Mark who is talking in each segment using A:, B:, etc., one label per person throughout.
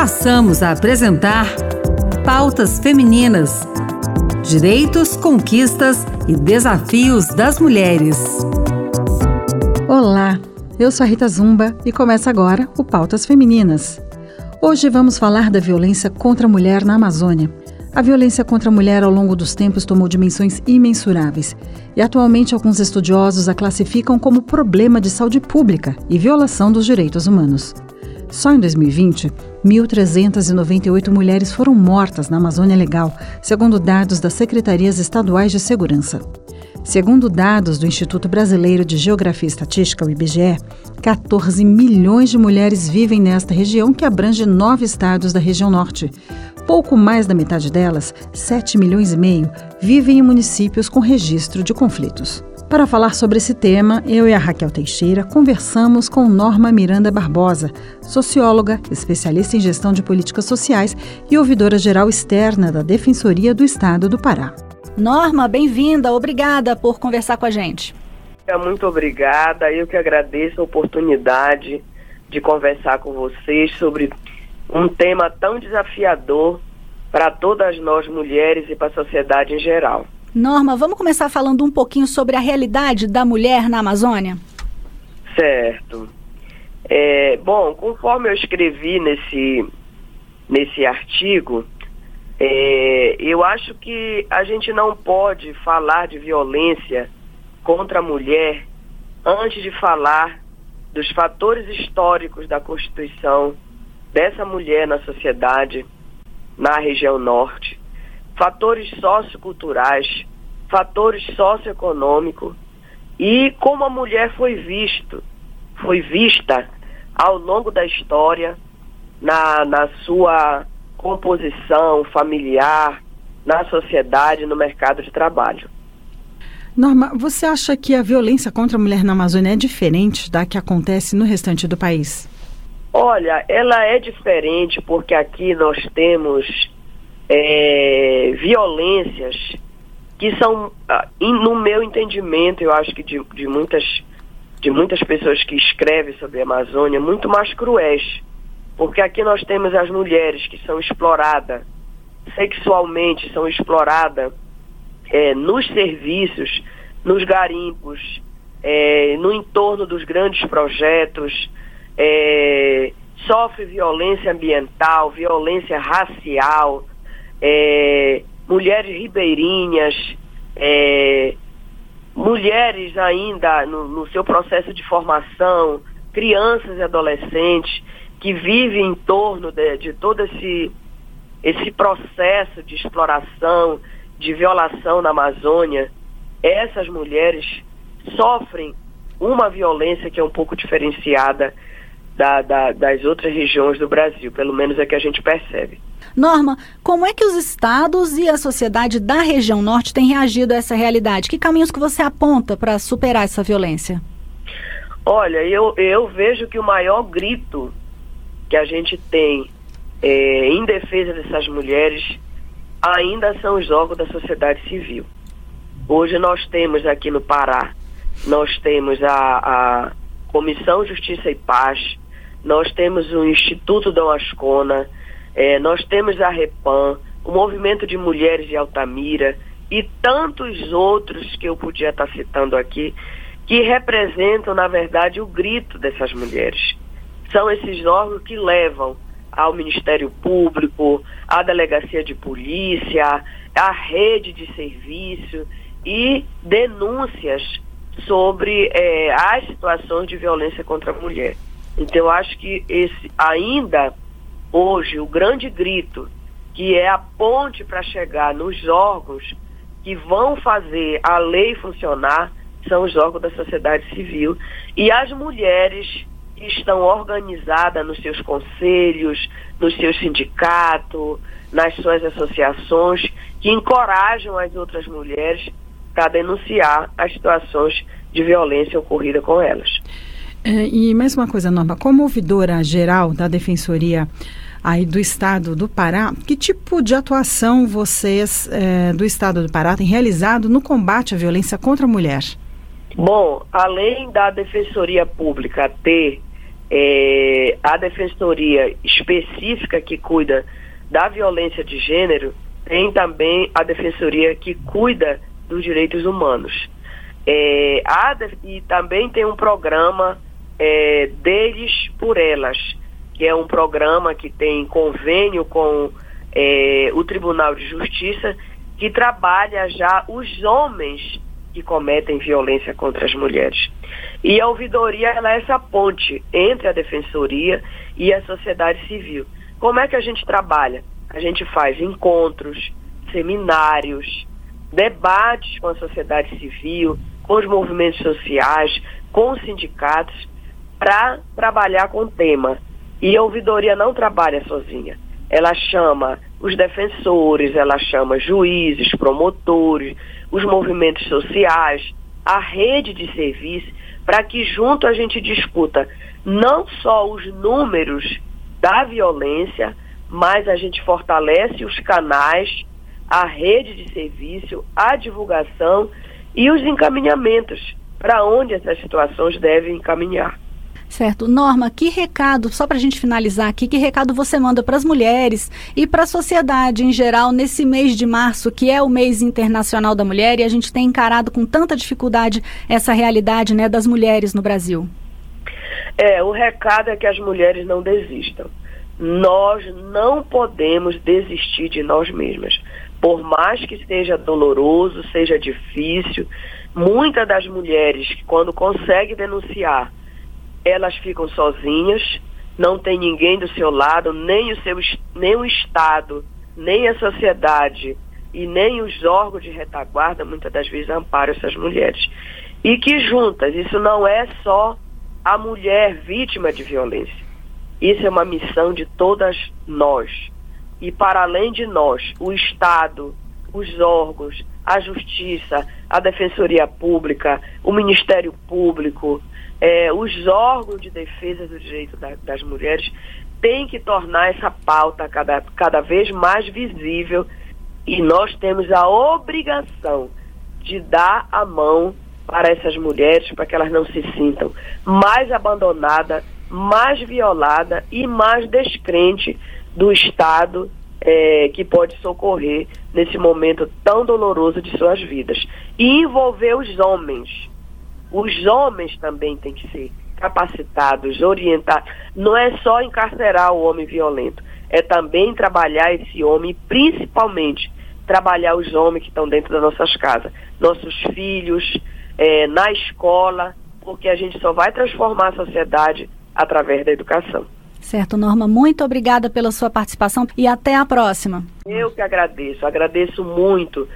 A: Passamos a apresentar Pautas Femininas: Direitos, Conquistas e Desafios das Mulheres.
B: Olá, eu sou a Rita Zumba e começa agora o Pautas Femininas. Hoje vamos falar da violência contra a mulher na Amazônia. A violência contra a mulher ao longo dos tempos tomou dimensões imensuráveis e atualmente alguns estudiosos a classificam como problema de saúde pública e violação dos direitos humanos. Só em 2020, 1.398 mulheres foram mortas na Amazônia Legal, segundo dados das secretarias estaduais de segurança. Segundo dados do Instituto Brasileiro de Geografia e Estatística, o IBGE, 14 milhões de mulheres vivem nesta região que abrange nove estados da região norte. Pouco mais da metade delas, 7 milhões e meio, vivem em municípios com registro de conflitos. Para falar sobre esse tema, eu e a Raquel Teixeira conversamos com Norma Miranda Barbosa, socióloga, especialista em gestão de políticas sociais e ouvidora geral externa da Defensoria do Estado do Pará.
C: Norma, bem-vinda, obrigada por conversar com a gente.
D: Muito obrigada, eu que agradeço a oportunidade de conversar com vocês sobre um tema tão desafiador para todas nós mulheres e para a sociedade em geral.
C: Norma, vamos começar falando um pouquinho sobre a realidade da mulher na Amazônia?
D: Certo. É, bom, conforme eu escrevi nesse, nesse artigo, é, eu acho que a gente não pode falar de violência contra a mulher antes de falar dos fatores históricos da constituição dessa mulher na sociedade, na região norte, fatores socioculturais, fatores socioeconômicos e como a mulher foi visto, foi vista ao longo da história na, na sua composição familiar, na sociedade, no mercado de trabalho.
B: Norma, você acha que a violência contra a mulher na Amazônia é diferente da que acontece no restante do país?
D: Olha, ela é diferente porque aqui nós temos é, violências que são, ah, no meu entendimento, eu acho que de, de, muitas, de muitas pessoas que escrevem sobre a Amazônia, muito mais cruéis. Porque aqui nós temos as mulheres que são exploradas sexualmente, são exploradas é, nos serviços, nos garimpos, é, no entorno dos grandes projetos, é, sofre violência ambiental, violência racial, é, mulheres ribeirinhas, é, mulheres ainda no, no, seu processo de formação, crianças e adolescentes que vivem em torno de, de todo esse, esse processo de exploração, de violação na Amazônia, essas mulheres sofrem uma violência que é um pouco diferenciada da, da, das outras regiões do Brasil, pelo menos é que a gente percebe.
C: Norma, como é que os estados e a sociedade da região norte têm reagido a essa realidade? Que caminhos que você aponta para superar essa violência?
D: Olha, eu, eu vejo que o maior grito que a gente tem é, em defesa dessas mulheres ainda são os órgãos da sociedade civil. Hoje nós temos aqui no Pará, nós temos a, a Comissão Justiça e Paz, nós temos o Instituto Dom Ascona, é, nós temos a Repan, o Movimento de Mulheres de Altamira e tantos outros que eu podia estar citando aqui, que representam, na verdade, o grito dessas mulheres. São esses órgãos que levam ao Ministério Público, à Delegacia de Polícia, à rede de serviço e denúncias sobre é, as situações de violência contra a mulher. Então, eu acho que esse ainda hoje o grande grito, que é a ponte para chegar nos órgãos que vão fazer a lei funcionar, são os órgãos da sociedade civil e as mulheres que estão organizadas nos seus conselhos, nos seus sindicatos, nas suas associações, que encorajam as outras mulheres para denunciar as situações de violência ocorrida com elas.
B: É, e mais uma coisa, Norma, como ouvidora geral da Defensoria aí do Estado do Pará, que tipo de atuação vocês é, do Estado do Pará têm realizado no combate à violência contra a mulher?
D: Bom, além da Defensoria Pública ter é, a defensoria específica que cuida da violência de gênero, tem também a defensoria que cuida dos direitos humanos. É, a, e também tem um programa é, deles por elas, que é um programa que tem convênio com é, o Tribunal de Justiça, que trabalha já os homens que cometem violência contra as mulheres. E a ouvidoria ela é essa ponte entre a defensoria e a sociedade civil. Como é que a gente trabalha? A gente faz encontros, seminários, debates com a sociedade civil, com os movimentos sociais, com os sindicatos, para trabalhar com o tema. E a ouvidoria não trabalha sozinha. Ela chama os defensores, ela chama juízes, promotores, os movimentos sociais, a rede de serviço, para que junto a gente discuta não só os números da violência, mas a gente fortalece os canais, a rede de serviço, a divulgação e os encaminhamentos para onde essas situações devem encaminhar.
C: Certo. Norma, que recado, só para a gente finalizar aqui, que recado você manda para as mulheres e para a sociedade em geral nesse mês de março, que é o mês internacional da mulher, e a gente tem encarado com tanta dificuldade essa realidade né, das mulheres no Brasil?
D: É, o recado é que as mulheres não desistam. Nós não podemos desistir de nós mesmas. Por mais que seja doloroso, seja difícil, muitas das mulheres, quando conseguem denunciar, elas ficam sozinhas, não tem ninguém do seu lado, nem o seu nem o Estado, nem a sociedade e nem os órgãos de retaguarda muitas das vezes amparam essas mulheres. E que juntas, isso não é só a mulher vítima de violência. Isso é uma missão de todas nós. E para além de nós, o Estado, os órgãos, a Justiça, a Defensoria Pública, o Ministério Público, é, os órgãos de defesa do direito da, das mulheres têm que tornar essa pauta cada, cada vez mais visível e nós temos a obrigação de dar a mão para essas mulheres para que elas não se sintam mais abandonadas, mais violadas e mais descrente do Estado é, que pode socorrer nesse momento tão doloroso de suas vidas. E envolver os homens os homens também têm que ser capacitados, orientados. Não é só encarcerar o homem violento, é também trabalhar esse homem, principalmente trabalhar os homens que estão dentro das nossas casas, nossos filhos, é, na escola, porque a gente só vai transformar a sociedade através da educação.
C: Certo, Norma, muito obrigada pela sua participação e até a próxima.
D: Eu que agradeço, agradeço muito.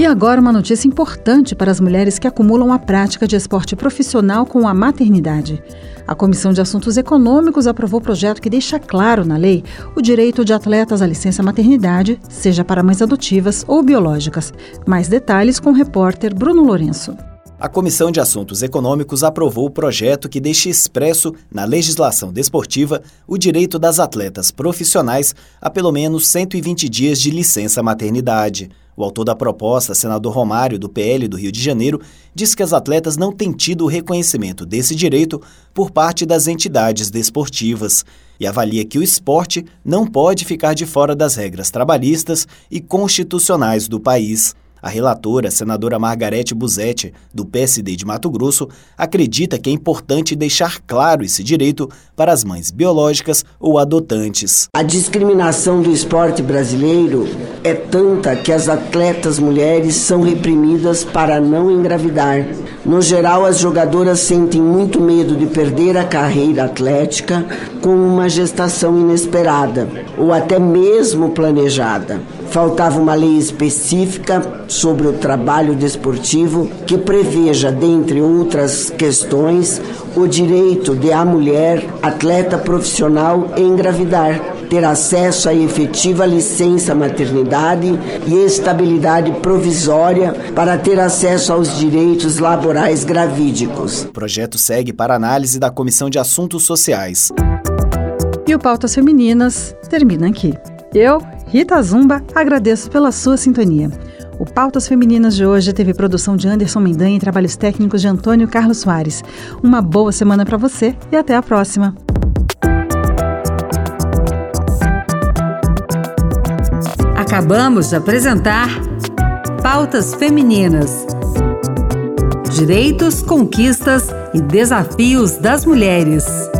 B: E agora uma notícia importante para as mulheres que acumulam a prática de esporte profissional com a maternidade. A Comissão de Assuntos Econômicos aprovou projeto que deixa claro na lei o direito de atletas à licença maternidade, seja para mães adotivas ou biológicas. Mais detalhes com o repórter Bruno Lourenço.
E: A Comissão de Assuntos Econômicos aprovou o projeto que deixa expresso na legislação desportiva o direito das atletas profissionais a pelo menos 120 dias de licença maternidade. O autor da proposta, senador Romário, do PL do Rio de Janeiro, diz que as atletas não têm tido o reconhecimento desse direito por parte das entidades desportivas e avalia que o esporte não pode ficar de fora das regras trabalhistas e constitucionais do país. A relatora, senadora Margarete Buzetti, do PSD de Mato Grosso, acredita que é importante deixar claro esse direito para as mães biológicas ou adotantes.
F: A discriminação do esporte brasileiro é tanta que as atletas mulheres são reprimidas para não engravidar. No geral, as jogadoras sentem muito medo de perder a carreira atlética com uma gestação inesperada ou até mesmo planejada. Faltava uma lei específica sobre o trabalho desportivo que preveja, dentre outras questões, o direito de a mulher, atleta profissional, engravidar, ter acesso à efetiva licença maternidade e estabilidade provisória para ter acesso aos direitos laborais gravídicos.
E: O projeto segue para análise da Comissão de Assuntos Sociais.
B: E o Pautas Femininas termina aqui. Eu, Rita Zumba, agradeço pela sua sintonia. O Pautas Femininas de hoje teve produção de Anderson Mendanha e trabalhos técnicos de Antônio Carlos Soares. Uma boa semana para você e até a próxima.
A: Acabamos de apresentar Pautas Femininas. Direitos, conquistas e desafios das mulheres.